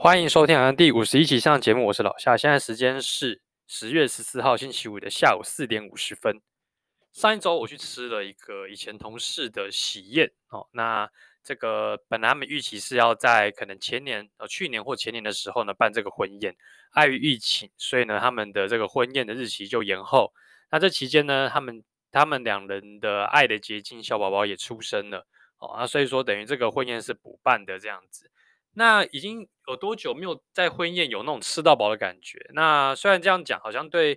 欢迎收听第五十一期上节目，我是老夏。现在时间是十月十四号星期五的下午四点五十分。上一周我去吃了一个以前同事的喜宴哦，那这个本来他们预期是要在可能前年呃去年或前年的时候呢办这个婚宴，碍于疫情，所以呢他们的这个婚宴的日期就延后。那这期间呢，他们他们两人的爱的结晶小宝宝也出生了哦，那所以说等于这个婚宴是补办的这样子。那已经有多久没有在婚宴有那种吃到饱的感觉？那虽然这样讲，好像对，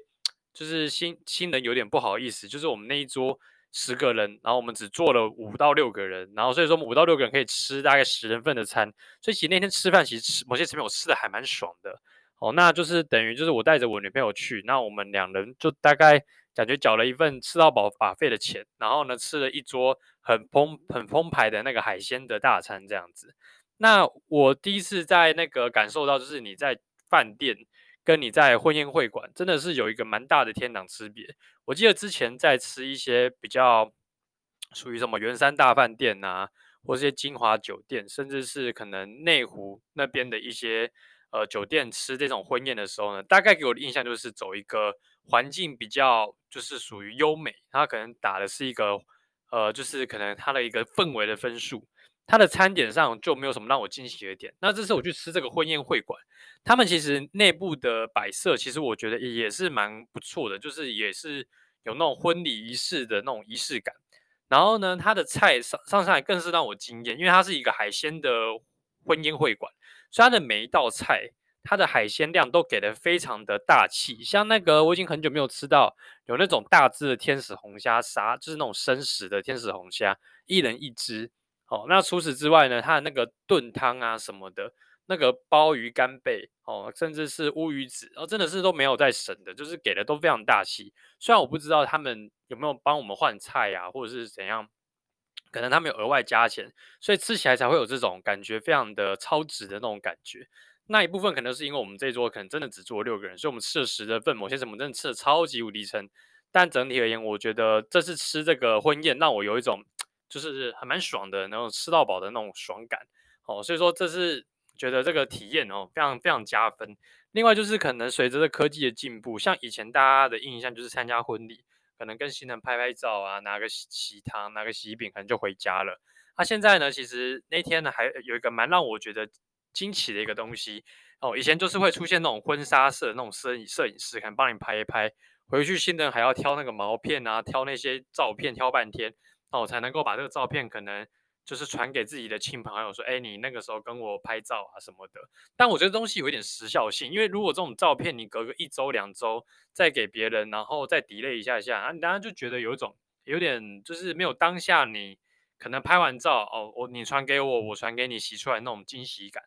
就是新新人有点不好意思。就是我们那一桌十个人，然后我们只坐了五到六个人，然后所以说五到六个人可以吃大概十人份的餐。所以其实那天吃饭，其实吃某些层面我吃的还蛮爽的。哦，那就是等于就是我带着我女朋友去，那我们两人就大概感觉缴了一份吃到饱 buffet 的钱，然后呢吃了一桌很丰很丰排的那个海鲜的大餐这样子。那我第一次在那个感受到，就是你在饭店跟你在婚宴会馆，真的是有一个蛮大的天壤之别。我记得之前在吃一些比较属于什么圆山大饭店啊，或是些金华酒店，甚至是可能内湖那边的一些呃酒店吃这种婚宴的时候呢，大概给我的印象就是走一个环境比较就是属于优美，它可能打的是一个呃就是可能它的一个氛围的分数。它的餐点上就没有什么让我惊喜的点。那这次我去吃这个婚宴会馆，他们其实内部的摆设，其实我觉得也是蛮不错的，就是也是有那种婚礼仪式的那种仪式感。然后呢，它的菜上上上来更是让我惊艳，因为它是一个海鲜的婚宴会馆，所以它的每一道菜，它的海鲜量都给的非常的大气。像那个我已经很久没有吃到有那种大只的天使红虾杀，就是那种生食的天使红虾，一人一只。哦，那除此之外呢，它的那个炖汤啊什么的，那个鲍鱼干贝哦，甚至是乌鱼子，哦，真的是都没有在省的，就是给的都非常大气。虽然我不知道他们有没有帮我们换菜呀、或者是怎样，可能他们有额外加钱，所以吃起来才会有这种感觉，非常的超值的那种感觉。那一部分可能是因为我们这一桌可能真的只坐六个人，所以我们吃了十的份，某些什么真的吃的超级无敌撑。但整体而言，我觉得这次吃这个婚宴让我有一种。就是还蛮爽的，然后吃到饱的那种爽感，哦，所以说这是觉得这个体验哦，非常非常加分。另外就是可能随着这科技的进步，像以前大家的印象就是参加婚礼，可能跟新人拍拍照啊，拿个喜糖，拿个喜饼，可能就回家了。那、现在呢，其实那天呢还有一个蛮让我觉得惊奇的一个东西哦，以前就是会出现那种婚纱摄那种摄影摄影师，可能帮你拍一拍，回去新人还要挑那个毛片啊，挑那些照片，挑半天。哦，才能够把这个照片可能就是传给自己的亲朋好友，说，哎，你那个时候跟我拍照啊什么的。但我觉得东西有一点时效性，因为如果这种照片你隔个一周两周再给别人，然后再 delay 一下下，啊，你当然就觉得有一种有点就是没有当下你可能拍完照哦，我你传给我，我传给你洗出来那种惊喜感。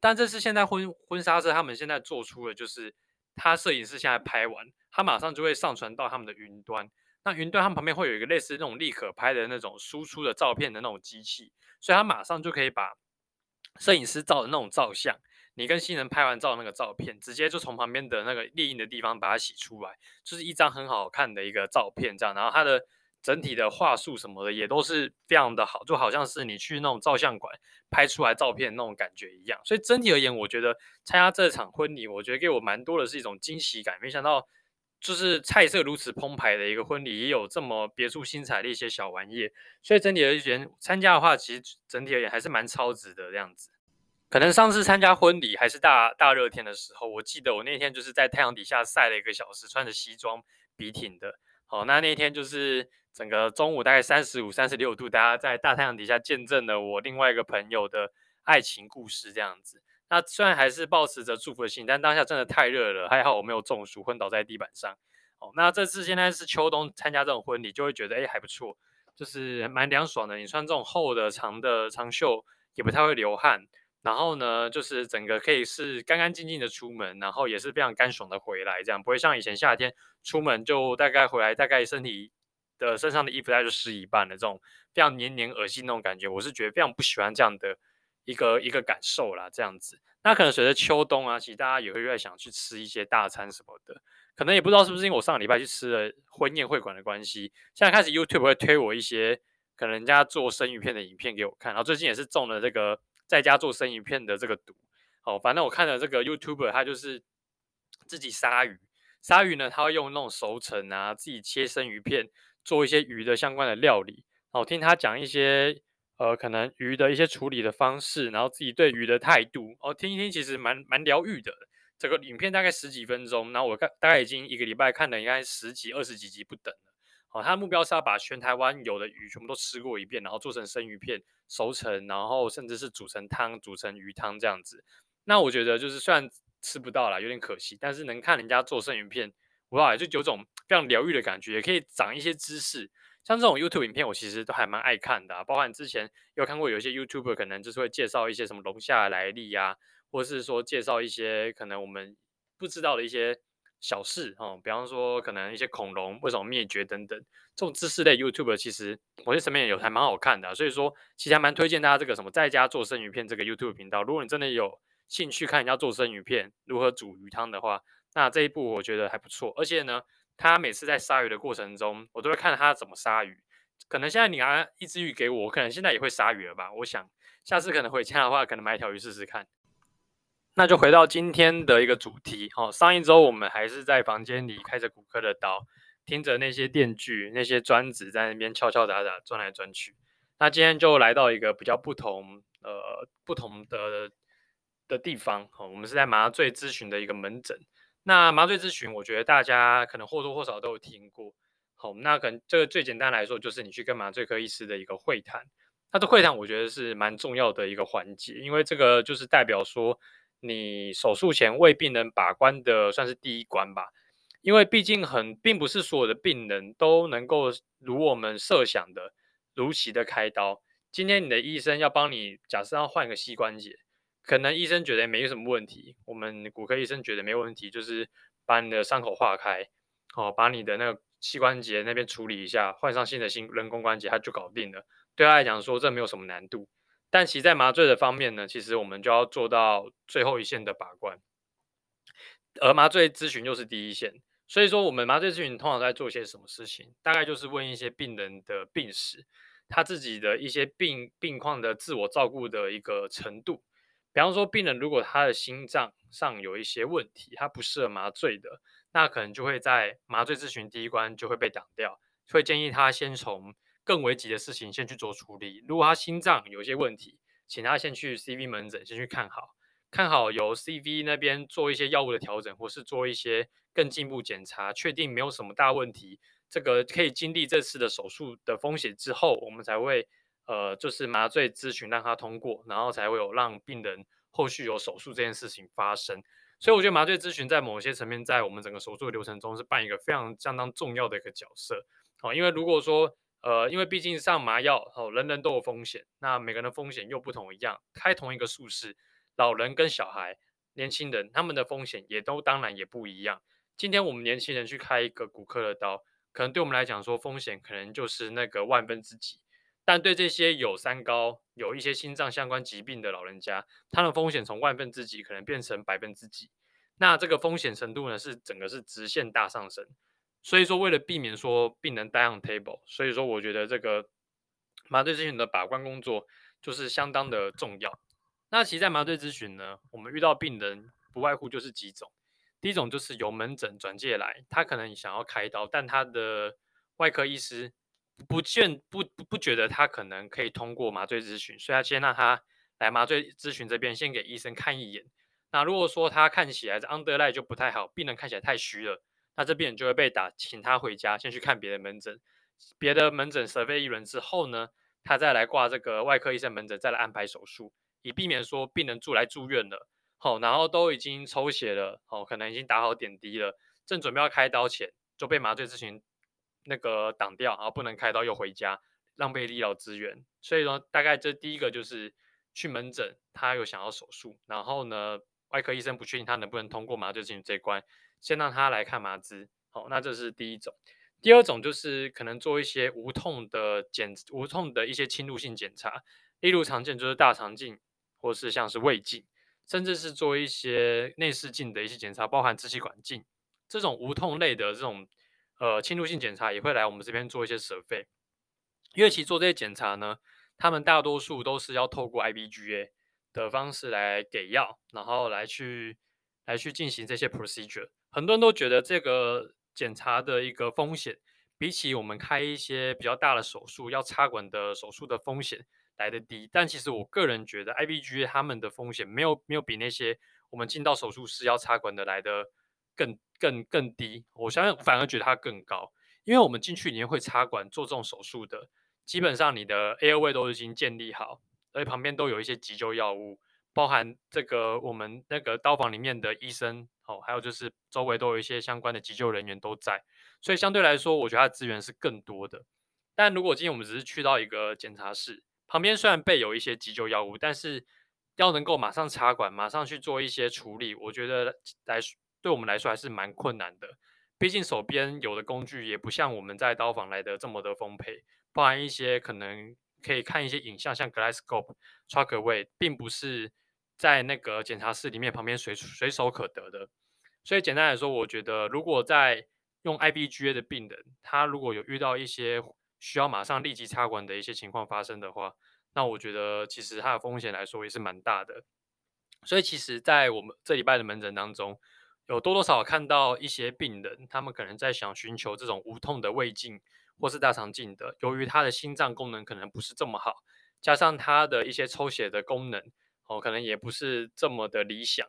但这是现在婚婚纱社他们现在做出的，就是他摄影师现在拍完，他马上就会上传到他们的云端。那云端他们旁边会有一个类似那种立可拍的那种输出的照片的那种机器，所以他马上就可以把摄影师照的那种照相，你跟新人拍完照的那个照片，直接就从旁边的那个列印的地方把它洗出来，就是一张很好看的一个照片这样。然后它的整体的画术什么的也都是非常的好，就好像是你去那种照相馆拍出来照片那种感觉一样。所以整体而言，我觉得参加这场婚礼，我觉得给我蛮多的是一种惊喜感，没想到。就是菜色如此澎湃的一个婚礼，也有这么别出心裁的一些小玩意，所以整体而言，参加的话，其实整体而言还是蛮超值的这样子。可能上次参加婚礼还是大大热天的时候，我记得我那天就是在太阳底下晒了一个小时，穿着西装笔挺的。好，那那天就是整个中午大概三十五、三十六度，大家在大太阳底下见证了我另外一个朋友的爱情故事这样子。那虽然还是抱持着祝福的心，但当下真的太热了，还好我没有中暑，昏倒在地板上。哦，那这次现在是秋冬参加这种婚礼，就会觉得哎还不错，就是蛮凉爽的。你穿这种厚的长的长袖，也不太会流汗。然后呢，就是整个可以是干干净净的出门，然后也是非常干爽的回来，这样不会像以前夏天出门就大概回来大概身体的身上的衣服大概就湿一半的这种非常黏黏恶心那种感觉。我是觉得非常不喜欢这样的。一个一个感受啦，这样子。那可能随着秋冬啊，其实大家也会越想去吃一些大餐什么的。可能也不知道是不是因为我上个礼拜去吃了婚宴会馆的关系，现在开始 YouTube 会推我一些可能人家做生鱼片的影片给我看。然后最近也是中了这个在家做生鱼片的这个毒。哦，反正我看了这个 YouTuber，他就是自己杀鱼，杀鱼呢，他会用那种熟成啊，自己切生鱼片，做一些鱼的相关的料理。哦，听他讲一些呃，可能鱼的一些处理的方式，然后自己对鱼的态度，哦，听一听其实蛮蛮疗愈的。这个影片大概十几分钟，然后我看大概已经一个礼拜看了应该十几、二十几集不等了。哦，他的目标是要把全台湾有的鱼全部都吃过一遍，然后做成生鱼片熟成，然后甚至是煮成汤、煮成鱼汤这样子。那我觉得就是虽然吃不到啦，有点可惜，但是能看人家做生鱼片，哇，就有种非常疗愈的感觉，也可以长一些知识。像这种 YouTube 影片，我其实都还蛮爱看的啊，包括你之前有看过有一些 YouTuber 可能就是会介绍一些什么龙虾的来历呀，或者是说介绍一些可能我们不知道的一些小事哦，比方说可能一些恐龙为什么灭绝等等，这种知识类 YouTube 其实我在身边也有还蛮好看的，所以说其实还蛮推荐大家这个什么在家做生鱼片这个 YouTube 频道，如果你真的有。兴趣看人家做生鱼片，如何煮鱼汤的话，那这一部我觉得还不错。而且呢，他每次在杀鱼的过程中，我都会看他怎么杀鱼。可能现在你拿一只鱼给我，我可能现在也会杀鱼了吧？我想下次可能回家的话，可能买一条鱼试试看。那就回到今天的一个主题。哦，上一周我们还是在房间里开着骨科的刀，听着那些电锯、那些砖子在那边敲敲打打、转来转去。那今天就来到一个比较不同，呃，不同的。的地方，哦我们是在麻醉咨询的一个门诊。那麻醉咨询，我觉得大家可能或多或少都有听过。好，那可能这个最简单来说，就是你去跟麻醉科医师的一个会谈。那这会谈，我觉得是蛮重要的一个环节，因为这个就是代表说，你手术前为病人把关的算是第一关吧。因为毕竟很，并不是所有的病人都能够如我们设想的如期的开刀。今天你的医生要帮你，假设要换个膝关节。可能医生觉得没什么问题，我们骨科医生觉得没问题，就是把你的伤口化开，哦，把你的那个膝关节那边处理一下，换上新的新人工关节，它就搞定了。对他来讲说，这没有什么难度。但其实在麻醉的方面呢，其实我们就要做到最后一线的把关，而麻醉咨询又是第一线。所以说，我们麻醉咨询通常在做些什么事情？大概就是问一些病人的病史，他自己的一些病病况的自我照顾的一个程度。比方说，病人如果他的心脏上有一些问题，他不适合麻醉的，那可能就会在麻醉咨询第一关就会被挡掉，会建议他先从更危急的事情先去做处理。如果他心脏有一些问题，请他先去 CV 门诊先去看好，看好由 CV 那边做一些药物的调整，或是做一些更进一步检查，确定没有什么大问题，这个可以经历这次的手术的风险之后，我们才会。呃，就是麻醉咨询让他通过，然后才会有让病人后续有手术这件事情发生。所以我觉得麻醉咨询在某些层面，在我们整个手术的流程中是扮演一个非常相当重要的一个角色。哦，因为如果说呃，因为毕竟上麻药，哦，人人都有风险，那每个人的风险又不同一样。开同一个术式，老人跟小孩、年轻人，他们的风险也都当然也不一样。今天我们年轻人去开一个骨科的刀，可能对我们来讲说风险可能就是那个万分之几。但对这些有三高、有一些心脏相关疾病的老人家，他的风险从万分之几可能变成百分之几，那这个风险程度呢，是整个是直线大上升。所以说，为了避免说病人 die on table，所以说我觉得这个麻醉咨询的把关工作就是相当的重要。那其实，在麻醉咨询呢，我们遇到病人不外乎就是几种，第一种就是由门诊转介来，他可能想要开刀，但他的外科医师。不见不不觉得他可能可以通过麻醉咨询，所以他先让他来麻醉咨询这边，先给医生看一眼。那如果说他看起来这 underline 就不太好，病人看起来太虚了，那这病人就会被打，请他回家先去看别的门诊，别的门诊 survey 一轮之后呢，他再来挂这个外科医生门诊，再来安排手术，以避免说病人住来住院了，好，然后都已经抽血了，好，可能已经打好点滴了，正准备要开刀前就被麻醉咨询。那个挡掉，然后不能开刀又回家，浪费医疗资源。所以说，大概这第一个就是去门诊，他有想要手术，然后呢，外科医生不确定他能不能通过麻醉咨询这一关，先让他来看麻资。好，那这是第一种。第二种就是可能做一些无痛的检，无痛的一些侵入性检查，例如常见就是大肠镜，或是像是胃镜，甚至是做一些内视镜的一些检查，包含支气管镜这种无痛类的这种。呃，侵入性检查也会来我们这边做一些设备，因为其实做这些检查呢，他们大多数都是要透过 IBGA，的方式来给药，然后来去来去进行这些 procedure。很多人都觉得这个检查的一个风险，比起我们开一些比较大的手术要插管的手术的风险来得低。但其实我个人觉得 IBGA 他们的风险没有没有比那些我们进到手术室要插管的来得更更更低。我相信反而觉得它更高，因为我们进去你会插管做这种手术的，基本上你的 airway 都已经建立好。而且旁边都有一些急救药物，包含这个我们那个刀房里面的医生哦，还有就是周围都有一些相关的急救人员都在，所以相对来说，我觉得它资源是更多的。但如果今天我们只是去到一个检查室，旁边虽然备有一些急救药物，但是要能够马上插管、马上去做一些处理，我觉得来对我们来说还是蛮困难的。毕竟手边有的工具也不像我们在刀房来的这么的丰沛，包含一些可能。可以看一些影像，像 Gyroscope、Trackway，并不是在那个检查室里面旁边随随手可得的。所以简单来说，我觉得如果在用 IBGA 的病人，他如果有遇到一些需要马上立即插管的一些情况发生的话，那我觉得其实它的风险来说也是蛮大的。所以其实，在我们这礼拜的门诊当中，有多多少少看到一些病人，他们可能在想寻求这种无痛的胃镜。或是大肠镜的，由于他的心脏功能可能不是这么好，加上他的一些抽血的功能哦，可能也不是这么的理想，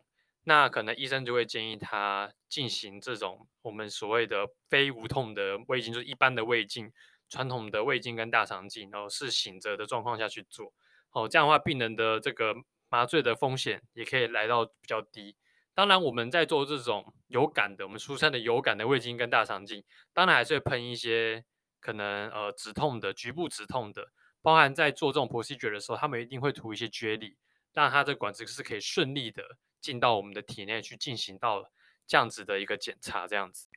那可能医生就会建议他进行这种我们所谓的非无痛的胃镜，就是一般的胃镜，传统的胃镜跟大肠镜，然后是醒着的状况下去做哦，这样的话病人的这个麻醉的风险也可以来到比较低。当然，我们在做这种有感的，我们俗称的有感的胃镜跟大肠镜，当然还是会喷一些。可能呃止痛的局部止痛的，包含在做这种 procedure 的时候，他们一定会涂一些啫喱让它的管子是可以顺利的进到我们的体内去进行到这样子的一个检查，这样子。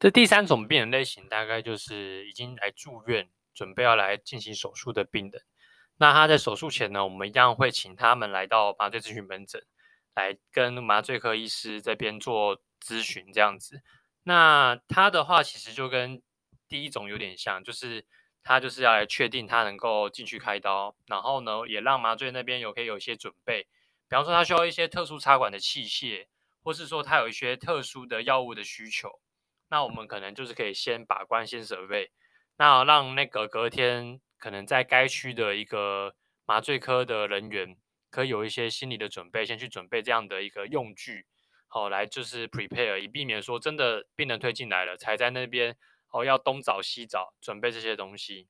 这第三种病人类型大概就是已经来住院，准备要来进行手术的病人。那他在手术前呢，我们一样会请他们来到麻醉咨询门诊，来跟麻醉科医师这边做咨询，这样子。那他的话其实就跟第一种有点像，就是他就是要来确定他能够进去开刀，然后呢，也让麻醉那边有可以有一些准备，比方说他需要一些特殊插管的器械，或是说他有一些特殊的药物的需求，那我们可能就是可以先把关，先 survey，那让那个隔天可能在该区的一个麻醉科的人员，可以有一些心理的准备，先去准备这样的一个用具，好来就是 prepare，以避免说真的病人推进来了，才在那边。哦，要东找西找，准备这些东西，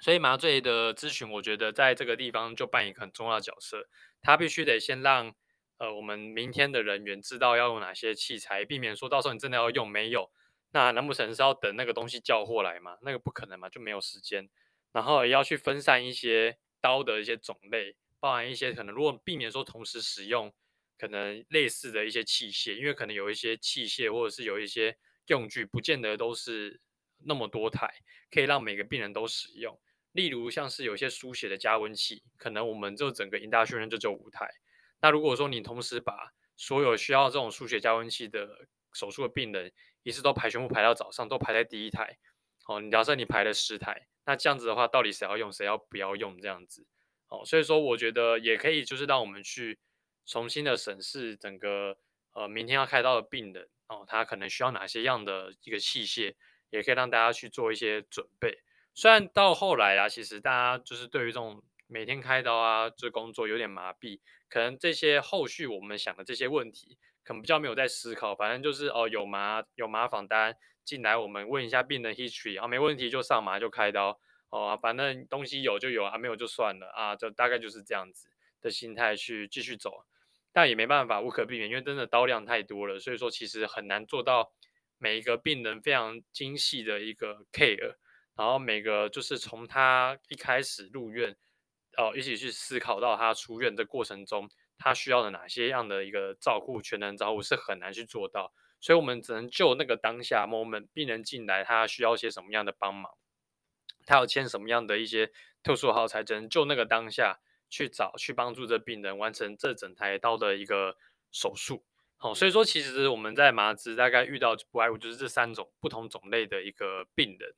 所以麻醉的咨询，我觉得在这个地方就扮演一个很重要的角色。他必须得先让呃我们明天的人员知道要用哪些器材，避免说到时候你真的要用没有，那难不成是要等那个东西叫货来吗？那个不可能嘛，就没有时间。然后也要去分散一些刀的一些种类，包含一些可能如果避免说同时使用可能类似的一些器械，因为可能有一些器械或者是有一些。用具不见得都是那么多台，可以让每个病人都使用。例如像是有些输血的加温器，可能我们就整个 induction 就只有五台。那如果说你同时把所有需要这种输血加温器的手术的病人，一次都排全部排到早上，都排在第一台。哦，假设你排了十台，那这样子的话，到底谁要用，谁要不要用这样子？哦，所以说我觉得也可以，就是让我们去重新的审视整个呃明天要开刀的病人。哦，他可能需要哪些样的一个器械，也可以让大家去做一些准备。虽然到后来啊，其实大家就是对于这种每天开刀啊这工作有点麻痹，可能这些后续我们想的这些问题，可能比较没有在思考。反正就是哦，有麻有麻访单进来，我们问一下病人 history 啊，没问题就上麻就开刀。哦，反正东西有就有啊，没有就算了啊，就大概就是这样子的心态去继续走。但也没办法，无可避免，因为真的刀量太多了，所以说其实很难做到每一个病人非常精细的一个 care，然后每个就是从他一开始入院，哦，一起去思考到他出院的过程中，他需要的哪些样的一个照顾，全能照顾是很难去做到，所以我们只能就那个当下 moment，病人进来他需要些什么样的帮忙，他要签什么样的一些特殊号才只能就那个当下。去找去帮助这病人完成这整台刀的一个手术，好，所以说其实我们在麻子大概遇到不外乎就是这三种不同种类的一个病人。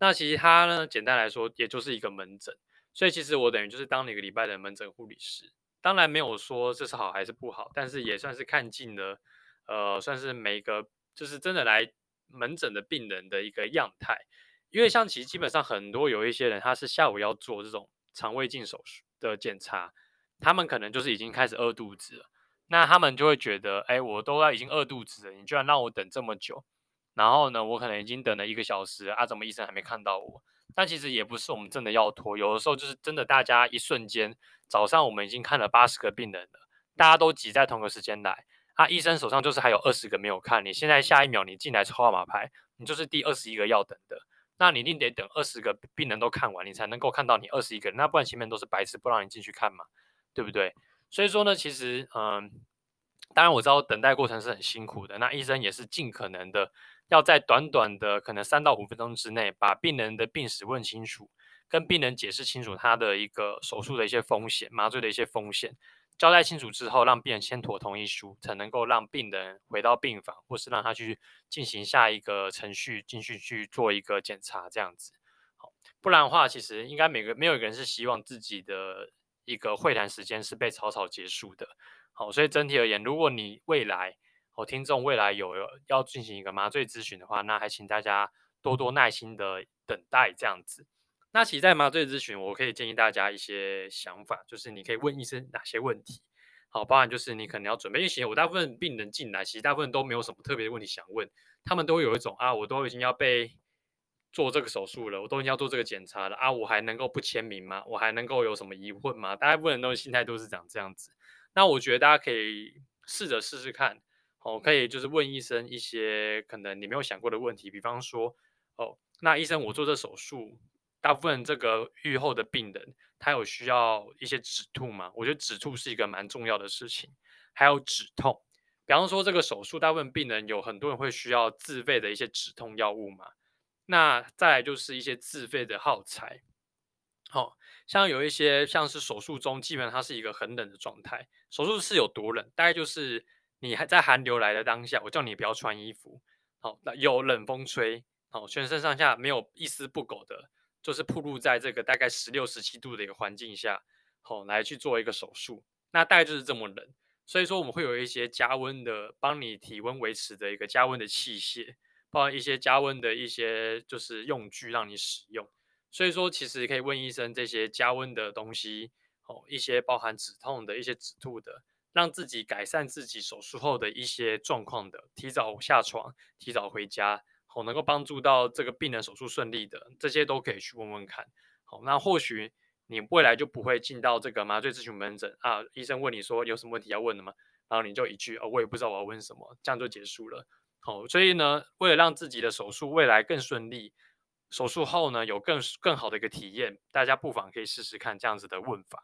那其实他呢，简单来说也就是一个门诊，所以其实我等于就是当了一个礼拜的门诊护理师。当然没有说这是好还是不好，但是也算是看尽了，呃，算是每个就是真的来门诊的病人的一个样态。因为像其实基本上很多有一些人他是下午要做这种肠胃镜手术的检查，他们可能就是已经开始饿肚子了，那他们就会觉得，哎，我都要已经饿肚子了，你居然让我等这么久，然后呢，我可能已经等了一个小时啊，怎么医生还没看到我？但其实也不是我们真的要拖，有的时候就是真的，大家一瞬间早上我们已经看了八十个病人了，大家都挤在同个时间来，啊，医生手上就是还有二十个没有看，你现在下一秒你进来抽号码牌，你就是第二十一个要等的，那你一定得等二十个病人都看完，你才能够看到你二十一个人，那不然前面都是白痴，不让你进去看嘛，对不对？所以说呢，其实嗯，当然我知道等待过程是很辛苦的，那医生也是尽可能的。要在短短的可能三到五分钟之内，把病人的病史问清楚，跟病人解释清楚他的一个手术的一些风险、麻醉的一些风险，交代清楚之后，让病人签妥同意书，才能够让病人回到病房，或是让他去进行下一个程序，继续去做一个检查，这样子。好，不然的话，其实应该每个没有一个人是希望自己的一个会谈时间是被草草结束的。好，所以整体而言，如果你未来我听众未来有要进行一个麻醉咨询的话，那还请大家多多耐心的等待这样子。那其实在麻醉咨询，我可以建议大家一些想法，就是你可以问医生哪些问题。好，包含就是你可能要准备，因为其实我大部分病人进来，其实大部分都没有什么特别的问题想问，他们都有一种啊，我都已经要被做这个手术了，我都已经要做这个检查了啊，我还能够不签名吗？我还能够有什么疑问吗？大部分人都心态都是长这样子。那我觉得大家可以试着试试看。哦，可以就是问医生一些可能你没有想过的问题，比方说，哦，那医生我做这手术，大部分这个愈后的病人他有需要一些止吐吗？我觉得止吐是一个蛮重要的事情，还有止痛。比方说这个手术，大部分病人有很多人会需要自费的一些止痛药物嘛，那再来就是一些自费的耗材。好、哦，像有一些像是手术中，基本上它是一个很冷的状态，手术室有多冷，大概就是。你还在寒流来的当下，我叫你不要穿衣服，好，那有冷风吹，好，全身上下没有一丝不苟的，就是暴露在这个大概十六、十七度的一个环境下，好，来去做一个手术，那大概就是这么冷，所以说我们会有一些加温的，帮你体温维持的一个加温的器械，包括一些加温的一些就是用具让你使用，所以说其实可以问医生这些加温的东西，哦，一些包含止痛的一些止吐的。让自己改善自己手术后的一些状况的，提早下床、提早回家，好，能够帮助到这个病人手术顺利的，这些都可以去问问看。好，那或许你未来就不会进到这个麻醉咨询门诊啊，医生问你说有什么问题要问的吗？然后你就一句啊，我也不知道我要问什么，这样就结束了。好，所以呢，为了让自己的手术未来更顺利，手术后呢有更更好的一个体验，大家不妨可以试试看这样子的问法。